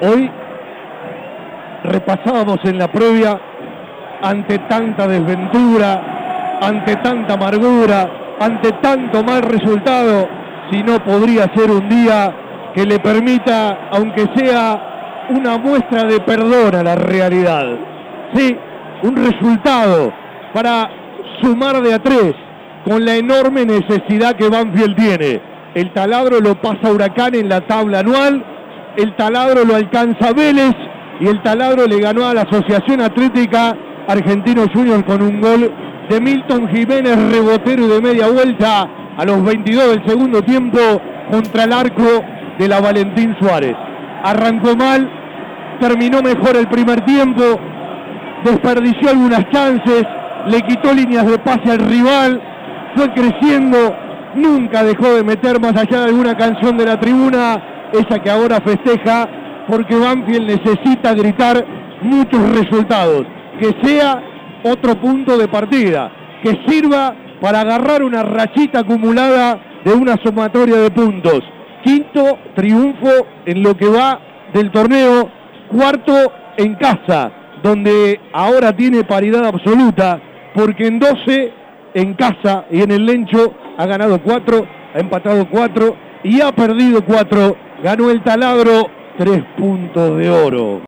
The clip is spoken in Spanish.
Hoy repasábamos en la previa ante tanta desventura, ante tanta amargura, ante tanto mal resultado, si no podría ser un día que le permita, aunque sea una muestra de perdón a la realidad. Sí, un resultado para sumar de a tres con la enorme necesidad que Banfield tiene. El taladro lo pasa Huracán en la tabla anual, el taladro lo alcanza Vélez y el taladro le ganó a la Asociación Atlética Argentino Junior con un gol de Milton Jiménez, rebotero de media vuelta a los 22 del segundo tiempo contra el arco de la Valentín Suárez. Arrancó mal, terminó mejor el primer tiempo, desperdició algunas chances, le quitó líneas de pase al rival, fue creciendo, nunca dejó de meter más allá de alguna canción de la tribuna, esa que ahora festeja, porque Banfield necesita gritar muchos resultados, que sea otro punto de partida, que sirva para agarrar una rachita acumulada de una sumatoria de puntos. Quinto triunfo en lo que va del torneo, cuarto en casa, donde ahora tiene paridad absoluta, porque en 12 en casa y en el Lencho ha ganado 4, ha empatado 4 y ha perdido 4. Ganó el taladro 3 puntos de oro.